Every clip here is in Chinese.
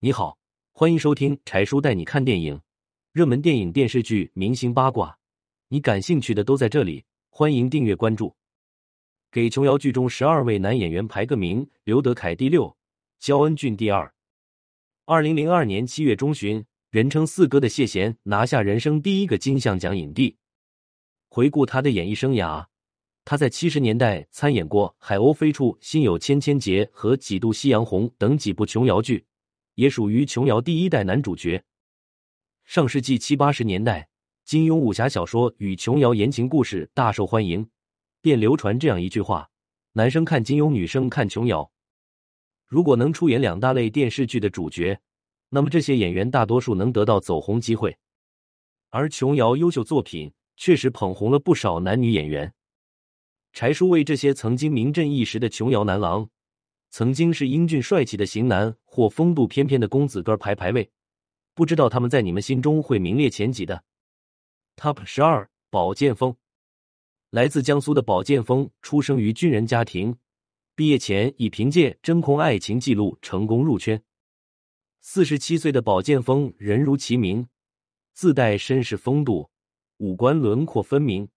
你好，欢迎收听柴叔带你看电影，热门电影、电视剧、明星八卦，你感兴趣的都在这里。欢迎订阅关注。给琼瑶剧中十二位男演员排个名：刘德凯第六，焦恩俊第二。二零零二年七月中旬，人称四哥的谢贤拿下人生第一个金像奖影帝。回顾他的演艺生涯，他在七十年代参演过《海鸥飞处》《心有千千结》和《几度夕阳红》等几部琼瑶剧，也属于琼瑶第一代男主角。上世纪七八十年代，金庸武侠小说与琼瑶言情故事大受欢迎，便流传这样一句话：“男生看金庸，女生看琼瑶。”如果能出演两大类电视剧的主角，那么这些演员大多数能得到走红机会。而琼瑶优秀作品。确实捧红了不少男女演员。柴叔为这些曾经名震一时的琼瑶男郎，曾经是英俊帅气的型男或风度翩翩的公子哥排排位，不知道他们在你们心中会名列前几的。Top 十二，宝剑锋。来自江苏的宝剑锋出生于军人家庭，毕业前已凭借《真空爱情记录》成功入圈。四十七岁的宝剑锋人如其名，自带绅士风度。五官轮廓分明，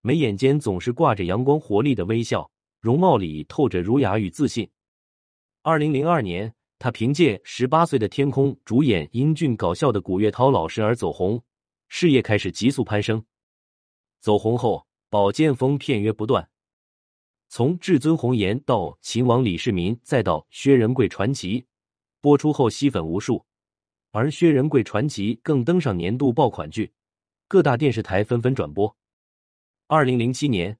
眉眼间总是挂着阳光活力的微笑，容貌里透着儒雅与自信。二零零二年，他凭借《十八岁的天空》主演英俊搞笑的古月涛老师而走红，事业开始急速攀升。走红后，宝剑锋片约不断，从《至尊红颜》到《秦王李世民》，再到《薛仁贵传奇》，播出后吸粉无数，而《薛仁贵传奇》更登上年度爆款剧。各大电视台纷纷转播。二零零七年，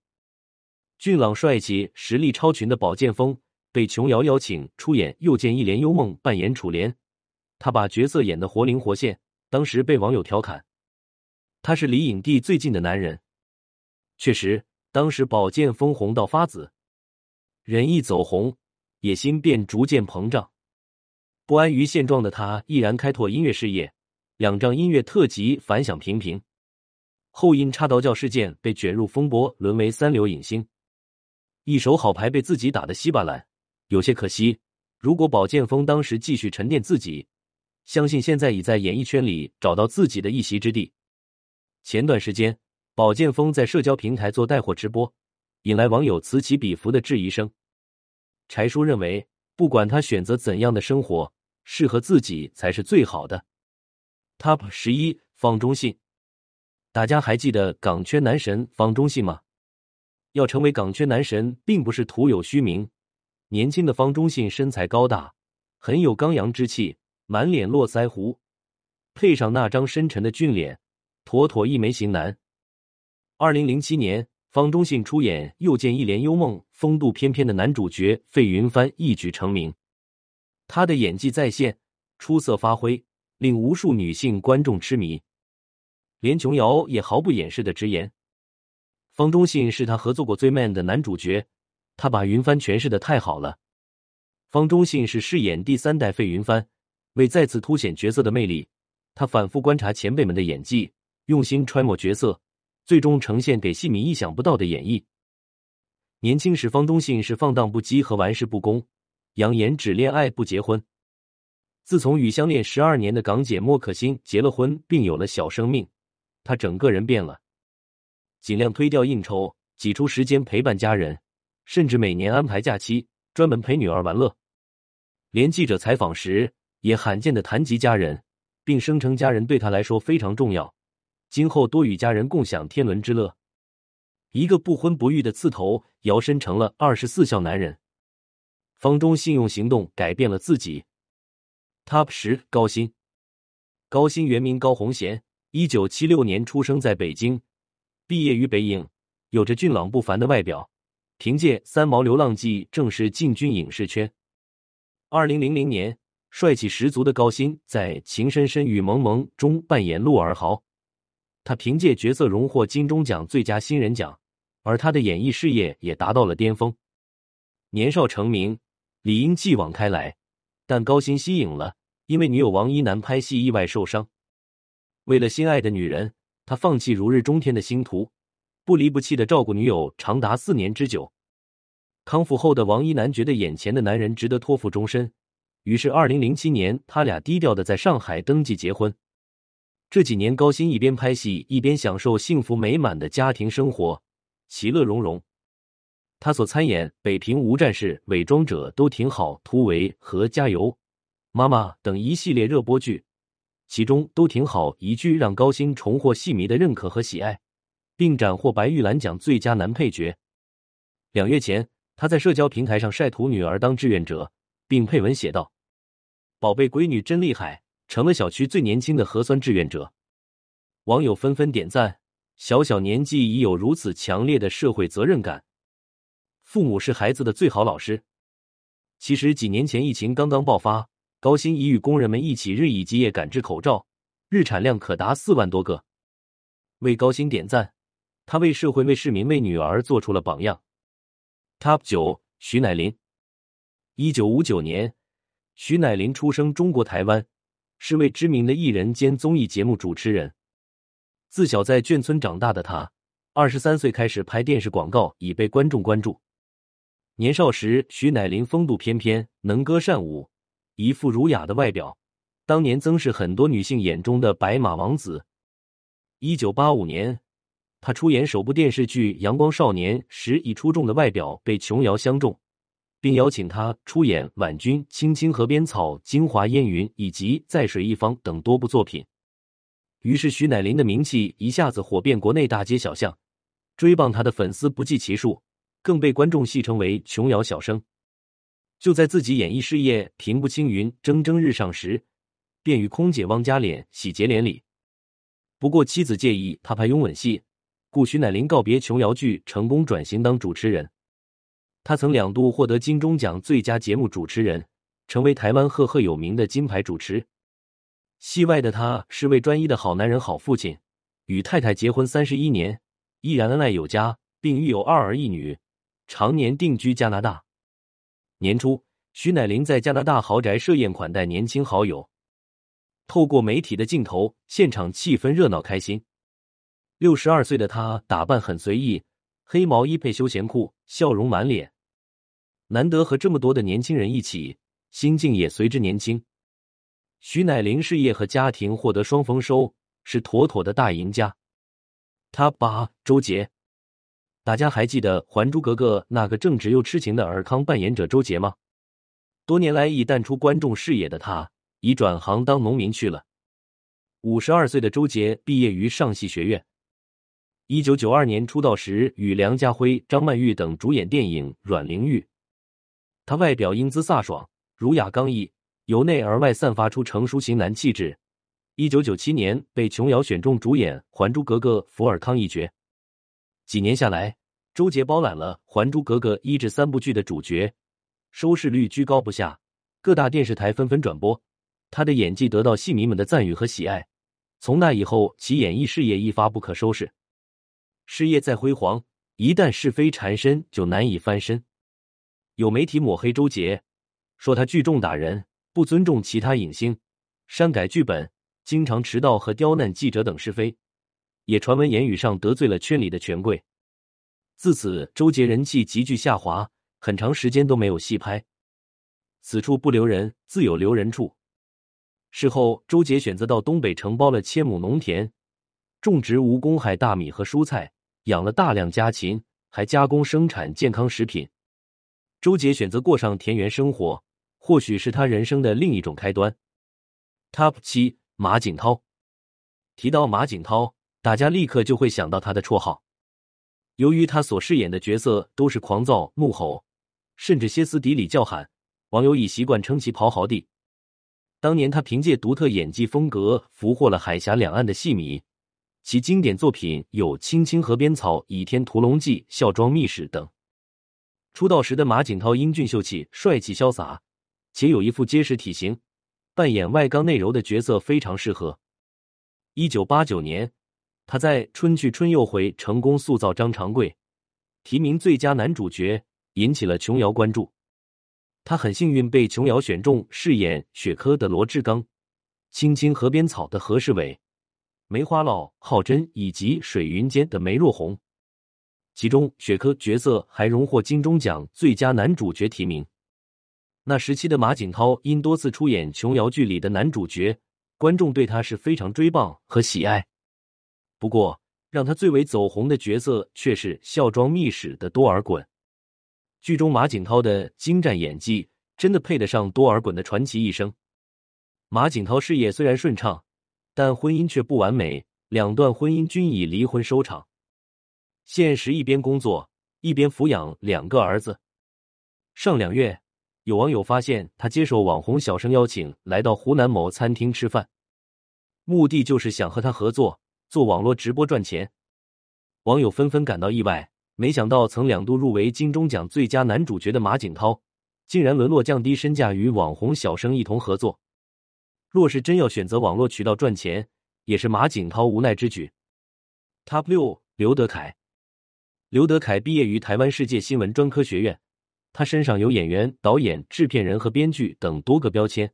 俊朗帅气、实力超群的宝剑锋被琼瑶邀请出演《又见一帘幽梦》，扮演楚莲。他把角色演得活灵活现，当时被网友调侃：“他是离影帝最近的男人。”确实，当时宝剑锋红到发紫，人一走红，野心便逐渐膨胀。不安于现状的他，毅然开拓音乐事业，两张音乐特辑反响平平。后因插刀教事件被卷入风波，沦为三流影星，一手好牌被自己打得稀巴烂，有些可惜。如果宝剑锋当时继续沉淀自己，相信现在已在演艺圈里找到自己的一席之地。前段时间，宝剑锋在社交平台做带货直播，引来网友此起彼伏的质疑声。柴叔认为，不管他选择怎样的生活，适合自己才是最好的。Top 十一，方中信。大家还记得港圈男神方中信吗？要成为港圈男神，并不是徒有虚名。年轻的方中信身材高大，很有刚阳之气，满脸络腮胡，配上那张深沉的俊脸，妥妥一枚型男。二零零七年，方中信出演《又见一帘幽梦》，风度翩翩的男主角费云帆一举成名。他的演技在线，出色发挥，令无数女性观众痴迷。连琼瑶也毫不掩饰的直言，方中信是他合作过最 man 的男主角，他把云帆诠释的太好了。方中信是饰演第三代费云帆，为再次凸显角色的魅力，他反复观察前辈们的演技，用心揣摩角色，最终呈现给戏迷意想不到的演绎。年轻时，方中信是放荡不羁和玩世不恭，扬言只恋爱不结婚。自从与相恋十二年的港姐莫可欣结了婚，并有了小生命。他整个人变了，尽量推掉应酬，挤出时间陪伴家人，甚至每年安排假期专门陪女儿玩乐。连记者采访时也罕见的谈及家人，并声称家人对他来说非常重要，今后多与家人共享天伦之乐。一个不婚不育的刺头，摇身成了二十四孝男人。方中信用行动改变了自己。Top 十高薪，高薪原名高红贤。一九七六年出生在北京，毕业于北影，有着俊朗不凡的外表，凭借《三毛流浪记》正式进军影视圈。二零零零年，帅气十足的高鑫在《情深深雨蒙蒙》中扮演陆尔豪，他凭借角色荣获金钟奖最佳新人奖，而他的演艺事业也达到了巅峰。年少成名，理应继往开来，但高鑫息影了，因为女友王一楠拍戏意外受伤。为了心爱的女人，他放弃如日中天的星途，不离不弃的照顾女友长达四年之久。康复后的王一楠觉得眼前的男人值得托付终身，于是，二零零七年，他俩低调的在上海登记结婚。这几年，高鑫一边拍戏，一边享受幸福美满的家庭生活，其乐融融。他所参演《北平无战事》《伪装者》都挺好，《突围》和《加油妈妈》等一系列热播剧，其中都挺好一句让高鑫重获戏迷的认可和喜爱，并斩获白玉兰奖最佳男配角。两月前，他在社交平台上晒图女儿当志愿者，并配文写道。宝贝闺女真厉害，成了小区最年轻的核酸志愿者。网友纷纷点赞，小小年纪已有如此强烈的社会责任感。父母是孩子的最好老师。其实几年前疫情刚刚爆发，高鑫已与工人们一起日以继夜赶制口罩，日产量可达四万多个。为高鑫点赞，他为社会、为市民、为女儿做出了榜样。Top 九，徐乃麟，一九五九年。徐乃麟出生中国台湾，是位知名的艺人兼综艺节目主持人。自小在眷村长大的他，二十三岁开始拍电视广告，已被观众关注。年少时，徐乃麟风度翩翩，能歌善舞，一副儒雅的外表，当年曾是很多女性眼中的白马王子。一九八五年，他出演首部电视剧《阳光少年》时，以出众的外表被琼瑶相中。并邀请他出演《婉君》《青青河边草》《京华烟云》以及《在水一方》等多部作品，于是徐乃麟的名气一下子火遍国内大街小巷，追捧他的粉丝不计其数，更被观众戏称为“琼瑶小生”。就在自己演艺事业平步青云、蒸蒸日上时，便与空姐汪嘉脸喜结连理。不过妻子介意他拍拥吻戏，故徐乃麟告别琼瑶剧，成功转型当主持人。他曾两度获得金钟奖最佳节目主持人，成为台湾赫赫有名的金牌主持。戏外的他是位专一的好男人、好父亲，与太太结婚三十一年，依然恩爱有加，并育有二儿一女，常年定居加拿大。年初，徐乃麟在加拿大豪宅设宴款待年轻好友，透过媒体的镜头，现场气氛热闹开心。六十二岁的他打扮很随意，黑毛衣配休闲裤，笑容满脸。难得和这么多的年轻人一起，心境也随之年轻。徐乃麟事业和家庭获得双丰收，是妥妥的大赢家。他八周杰，大家还记得《还珠格格》那个正直又痴情的尔康扮演者周杰吗？多年来已淡出观众视野的他，已转行当农民去了。五十二岁的周杰毕业于上戏学院，一九九二年出道时与梁家辉、张曼玉等主演电影《阮玲玉》。他外表英姿飒爽、儒雅刚毅，由内而外散发出成熟型男气质。一九九七年被琼瑶选中主演《还珠格格》福尔康一角。几年下来，周杰包揽了《还珠格格》一至三部剧的主角，收视率居高不下，各大电视台纷纷转播。他的演技得到戏迷们的赞誉和喜爱。从那以后，其演艺事业一发不可收拾。事业再辉煌，一旦是非缠身，就难以翻身。有媒体抹黑周杰，说他聚众打人，不尊重其他影星，删改剧本，经常迟到和刁难记者等是非，也传闻言语上得罪了圈里的权贵。自此，周杰人气急剧下滑，很长时间都没有戏拍。此处不留人，自有留人处。事后，周杰选择到东北承包了千亩农田，种植无公害大米和蔬菜，养了大量家禽，还加工生产健康食品。周杰选择过上田园生活，或许是他人生的另一种开端。Top 七，马景涛。提到马景涛，大家立刻就会想到他的绰号。由于他所饰演的角色都是狂躁、怒吼，甚至歇斯底里叫喊，网友已习惯称其“咆哮帝”。当年他凭借独特演技风格，俘获了海峡两岸的戏迷。其经典作品有《青青河边草》《倚天屠龙记》《孝庄秘史》等。出道时的马景涛英俊秀气、帅气潇洒，且有一副结实体型，扮演外刚内柔的角色非常适合。一九八九年，他在《春去春又回》成功塑造张长贵，提名最佳男主角，引起了琼瑶关注。他很幸运被琼瑶选中饰演雪珂的罗志刚，《青青河边草》的何世伟，梅花烙郝真以及水云间的梅若红。其中，雪珂角色还荣获金钟奖最佳男主角提名。那时期的马景涛因多次出演琼瑶剧里的男主角，观众对他是非常追捧和喜爱。不过，让他最为走红的角色却是孝庄秘史的多尔衮。剧中马景涛的精湛演技，真的配得上多尔衮的传奇一生。马景涛事业虽然顺畅，但婚姻却不完美，两段婚姻均以离婚收场。现实一边工作，一边抚养两个儿子。上两月，有网友发现他接受网红小生邀请，来到湖南某餐厅吃饭，目的就是想和他合作做网络直播赚钱。网友纷纷感到意外，没想到曾两度入围金钟奖最佳男主角的马景涛，竟然沦落降低身价与网红小生一同合作。若是真要选择网络渠道赚钱，也是马景涛无奈之举。Top 六，刘德凯。刘德凯毕业于台湾世界新闻专科学院，他身上有演员、导演、制片人和编剧等多个标签。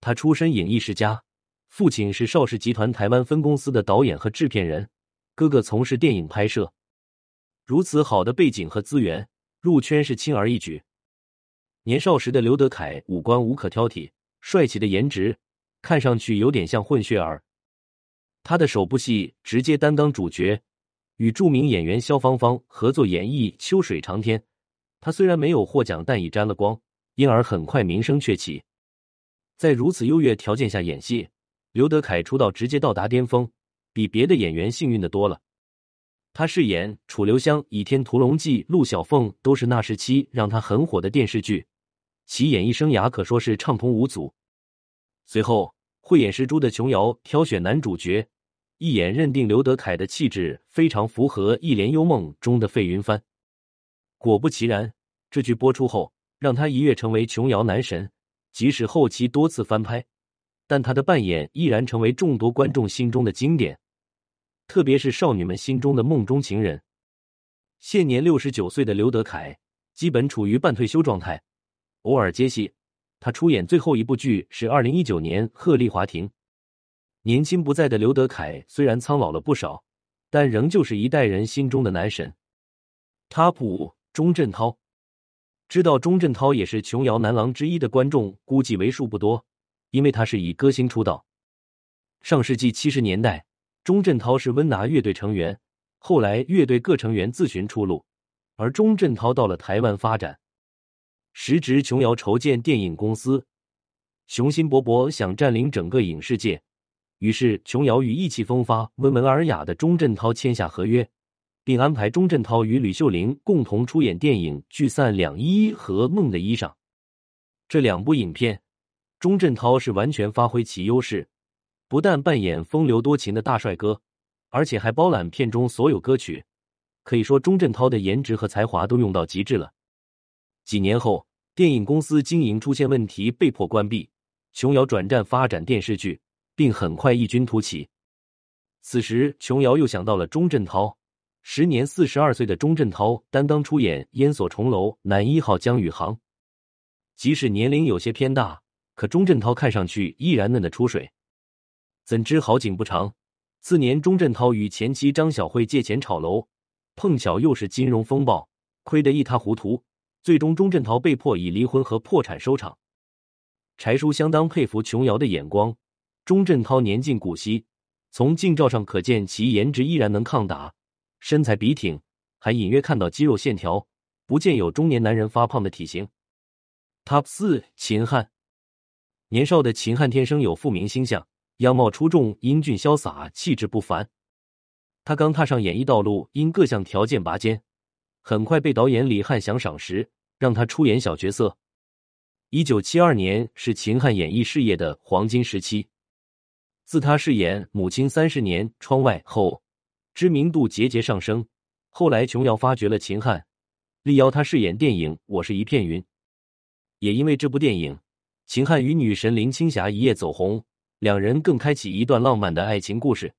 他出身影艺世家，父亲是邵氏集团台湾分公司的导演和制片人，哥哥从事电影拍摄。如此好的背景和资源，入圈是轻而易举。年少时的刘德凯五官无可挑剔。帅气的颜值，看上去有点像混血儿。他的首部戏直接担当主角，与著名演员萧芳芳合作演绎《秋水长天》。他虽然没有获奖，但已沾了光，因而很快名声鹊起。在如此优越条件下演戏，刘德凯出道直接到达巅峰，比别的演员幸运的多了。他饰演楚留香、《倚天屠龙记》、陆小凤，都是那时期让他很火的电视剧。其演艺生涯可说是畅通无阻。随后，慧眼识珠的琼瑶挑选男主角，一眼认定刘德凯的气质非常符合《一帘幽梦》中的费云帆。果不其然，这剧播出后，让他一跃成为琼瑶男神。即使后期多次翻拍，但他的扮演依然成为众多观众心中的经典，特别是少女们心中的梦中情人。现年六十九岁的刘德凯，基本处于半退休状态。偶尔接戏，他出演最后一部剧是二零一九年《鹤唳华亭》。年轻不在的刘德凯虽然苍老了不少，但仍旧是一代人心中的男神。Top 五：钟镇涛。知道钟镇涛也是琼瑶男郎之一的观众估计为数不多，因为他是以歌星出道。上世纪七十年代，钟镇涛是温拿乐队成员，后来乐队各成员自寻出路，而钟镇涛到了台湾发展。时值琼瑶筹建电影公司，雄心勃勃想占领整个影视界，于是琼瑶与意气风发、温文尔雅的钟镇涛签下合约，并安排钟镇涛与吕秀玲共同出演电影《聚散两依依》和《梦的衣裳》这两部影片。钟镇涛是完全发挥其优势，不但扮演风流多情的大帅哥，而且还包揽片中所有歌曲，可以说钟镇涛的颜值和才华都用到极致了。几年后，电影公司经营出现问题，被迫关闭。琼瑶转战发展电视剧，并很快异军突起。此时，琼瑶又想到了钟镇涛。时年四十二岁的钟镇涛担当出演《烟锁重楼》男一号江宇航。即使年龄有些偏大，可钟镇涛看上去依然嫩得出水。怎知好景不长，次年钟镇涛与前妻张小慧借钱炒楼，碰巧又是金融风暴，亏得一塌糊涂。最终，钟镇涛被迫以离婚和破产收场。柴叔相当佩服琼瑶的眼光。钟镇涛年近古稀，从近照上可见其颜值依然能抗打，身材笔挺，还隐约看到肌肉线条，不见有中年男人发胖的体型。Top 四：秦汉。年少的秦汉天生有富明星相，样貌出众，英俊潇洒，气质不凡。他刚踏上演艺道路，因各项条件拔尖。很快被导演李翰祥赏识，让他出演小角色。一九七二年是秦汉演艺事业的黄金时期。自他饰演《母亲三十年》窗外后，知名度节节上升。后来琼瑶发掘了秦汉，力邀他饰演电影《我是一片云》。也因为这部电影，秦汉与女神林青霞一夜走红，两人更开启一段浪漫的爱情故事。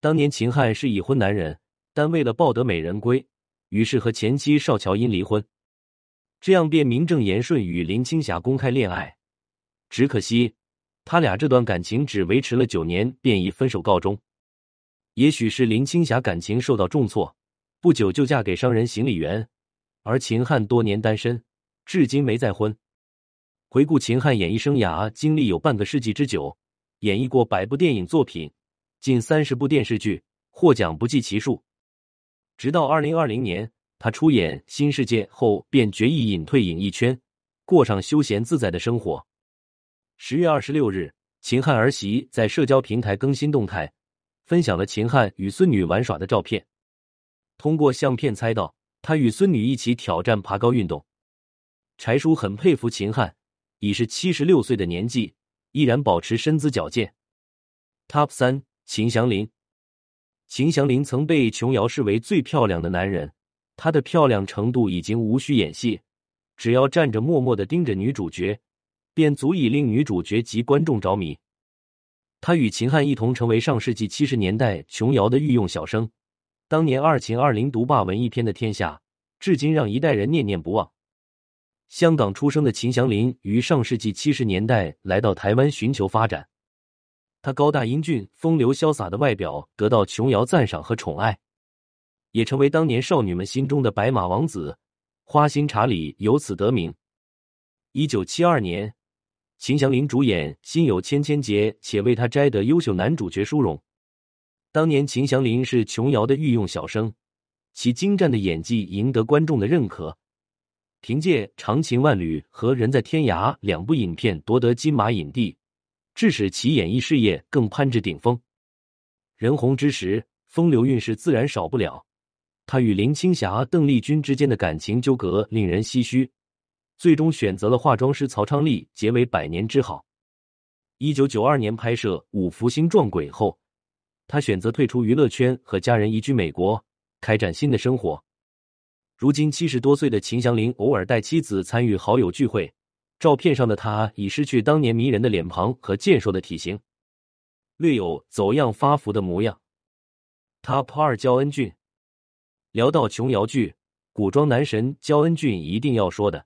当年秦汉是已婚男人，但为了抱得美人归。于是和前妻邵乔英离婚，这样便名正言顺与林青霞公开恋爱。只可惜，他俩这段感情只维持了九年，便以分手告终。也许是林青霞感情受到重挫，不久就嫁给商人行李员，而秦汉多年单身，至今没再婚。回顾秦汉演艺生涯，经历有半个世纪之久，演绎过百部电影作品，近三十部电视剧，获奖不计其数。直到二零二零年，他出演《新世界》后，便决意隐退演艺圈，过上休闲自在的生活。十月二十六日，秦汉儿媳在社交平台更新动态，分享了秦汉与孙女玩耍的照片。通过相片猜到，他与孙女一起挑战爬高运动。柴叔很佩服秦汉，已是七十六岁的年纪，依然保持身姿矫健。Top 三：秦祥林。秦祥林曾被琼瑶视为最漂亮的男人，他的漂亮程度已经无需演戏，只要站着默默的盯着女主角，便足以令女主角及观众着迷。他与秦汉一同成为上世纪七十年代琼瑶的御用小生，当年二秦二林独霸文艺片的天下，至今让一代人念念不忘。香港出生的秦祥林于上世纪七十年代来到台湾寻求发展。他高大英俊、风流潇洒的外表得到琼瑶赞赏和宠爱，也成为当年少女们心中的白马王子。花心查理由此得名。一九七二年，秦祥林主演《心有千千结》，且为他摘得优秀男主角殊荣。当年秦祥林是琼瑶的御用小生，其精湛的演技赢得观众的认可，凭借《长情万缕》和《人在天涯》两部影片夺得金马影帝。致使其演艺事业更攀至顶峰。人红之时，风流韵事自然少不了。他与林青霞、邓丽君之间的感情纠葛令人唏嘘，最终选择了化妆师曹昌利结为百年之好。一九九二年拍摄《五福星撞鬼》后，他选择退出娱乐圈，和家人移居美国，开展新的生活。如今七十多岁的秦祥林，偶尔带妻子参与好友聚会。照片上的他已失去当年迷人的脸庞和健硕的体型，略有走样发福的模样。Top 二焦恩俊，聊到琼瑶剧，古装男神焦恩俊一定要说的。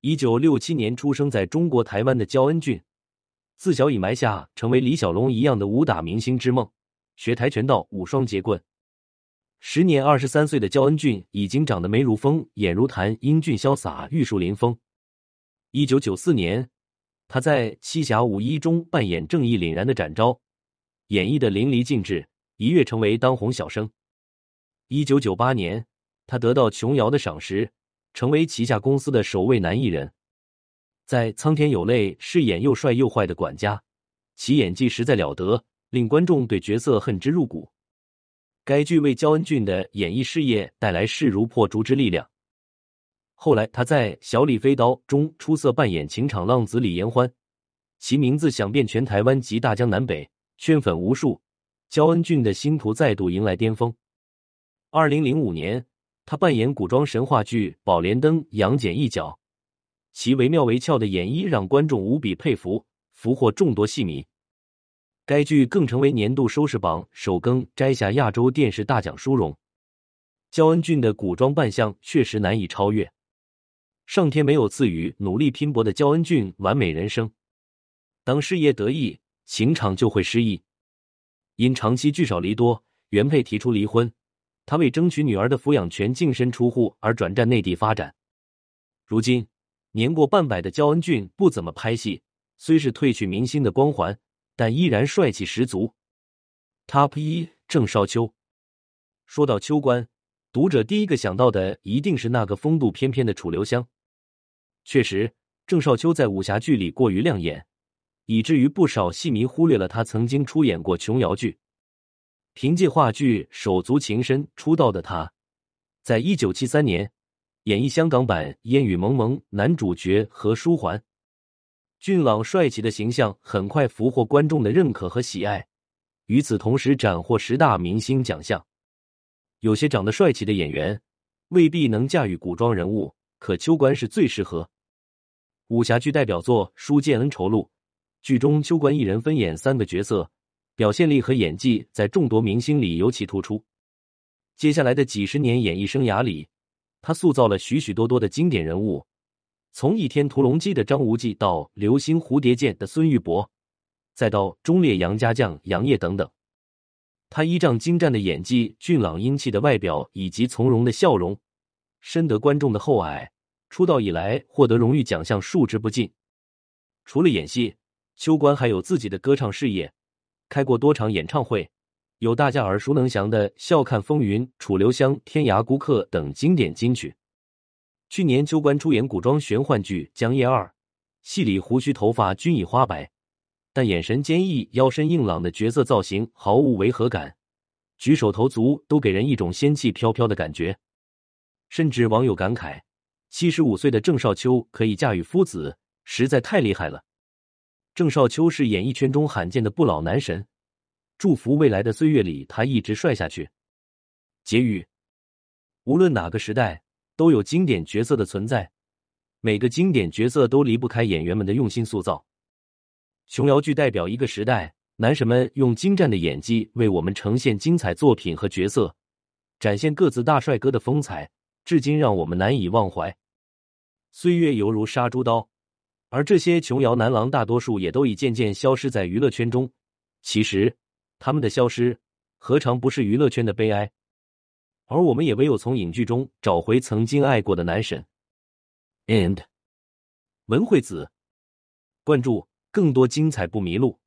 一九六七年出生在中国台湾的焦恩俊，自小已埋下成为李小龙一样的武打明星之梦，学跆拳道、舞双截棍。时年二十三岁的焦恩俊已经长得眉如峰、眼如潭，英俊潇洒，玉树临风。一九九四年，他在《七侠五义》中扮演正义凛然的展昭，演绎的淋漓尽致，一跃成为当红小生。一九九八年，他得到琼瑶的赏识，成为旗下公司的首位男艺人。在《苍天有泪》饰演又帅又坏的管家，其演技实在了得，令观众对角色恨之入骨。该剧为焦恩俊的演艺事业带来势如破竹之力量。后来，他在《小李飞刀》中出色扮演情场浪子李延欢，其名字响遍全台湾及大江南北，圈粉无数。焦恩俊的星途再度迎来巅峰。二零零五年，他扮演古装神话剧《宝莲灯》杨戬一角，其惟妙惟肖的演绎让观众无比佩服，俘获众多戏迷。该剧更成为年度收视榜首更，摘下亚洲电视大奖殊荣。焦恩俊的古装扮相确实难以超越。上天没有赐予努力拼搏的焦恩俊完美人生，当事业得意，情场就会失意。因长期聚少离多，原配提出离婚，他为争取女儿的抚养权净身出户而转战内地发展。如今年过半百的焦恩俊不怎么拍戏，虽是褪去明星的光环，但依然帅气十足。Top 一郑少秋，说到秋官，读者第一个想到的一定是那个风度翩翩的楚留香。确实，郑少秋在武侠剧里过于亮眼，以至于不少戏迷忽略了他曾经出演过琼瑶剧。凭借话剧《手足情深》出道的他，在一九七三年演绎香港版《烟雨蒙蒙》，男主角何书桓，俊朗帅气的形象很快俘获观众的认可和喜爱。与此同时，斩获十大明星奖项。有些长得帅气的演员未必能驾驭古装人物，可秋官是最适合。武侠剧代表作《书剑恩仇录》，剧中秋官一人分演三个角色，表现力和演技在众多明星里尤其突出。接下来的几十年演艺生涯里，他塑造了许许多多的经典人物，从《倚天屠龙记》的张无忌到《流星蝴蝶剑》的孙玉帛，再到忠烈杨家将杨业等等。他依仗精湛的演技、俊朗英气的外表以及从容的笑容，深得观众的厚爱。出道以来，获得荣誉奖项数之不尽，除了演戏，秋官还有自己的歌唱事业，开过多场演唱会，有大家耳熟能详的《笑看风云》《楚留香》《天涯孤客》等经典金曲。去年秋官出演古装玄幻剧《江夜二》，戏里胡须头发均已花白，但眼神坚毅、腰身硬朗的角色造型毫无违和感，举手投足都给人一种仙气飘飘的感觉。甚至网友感慨：七十五岁的郑少秋可以驾驭夫子。实在太厉害了！郑少秋是演艺圈中罕见的不老男神，祝福未来的岁月里他一直帅下去。结语：无论哪个时代，都有经典角色的存在，每个经典角色都离不开演员们的用心塑造。琼瑶剧代表一个时代，男神们用精湛的演技为我们呈现精彩作品和角色，展现各自大帅哥的风采，至今让我们难以忘怀。岁月犹如杀猪刀。而这些琼瑶男郎，大多数也都已渐渐消失在娱乐圈中。其实，他们的消失何尝不是娱乐圈的悲哀？而我们也唯有从影剧中找回曾经爱过的男神。And 文惠子，关注更多精彩不迷路。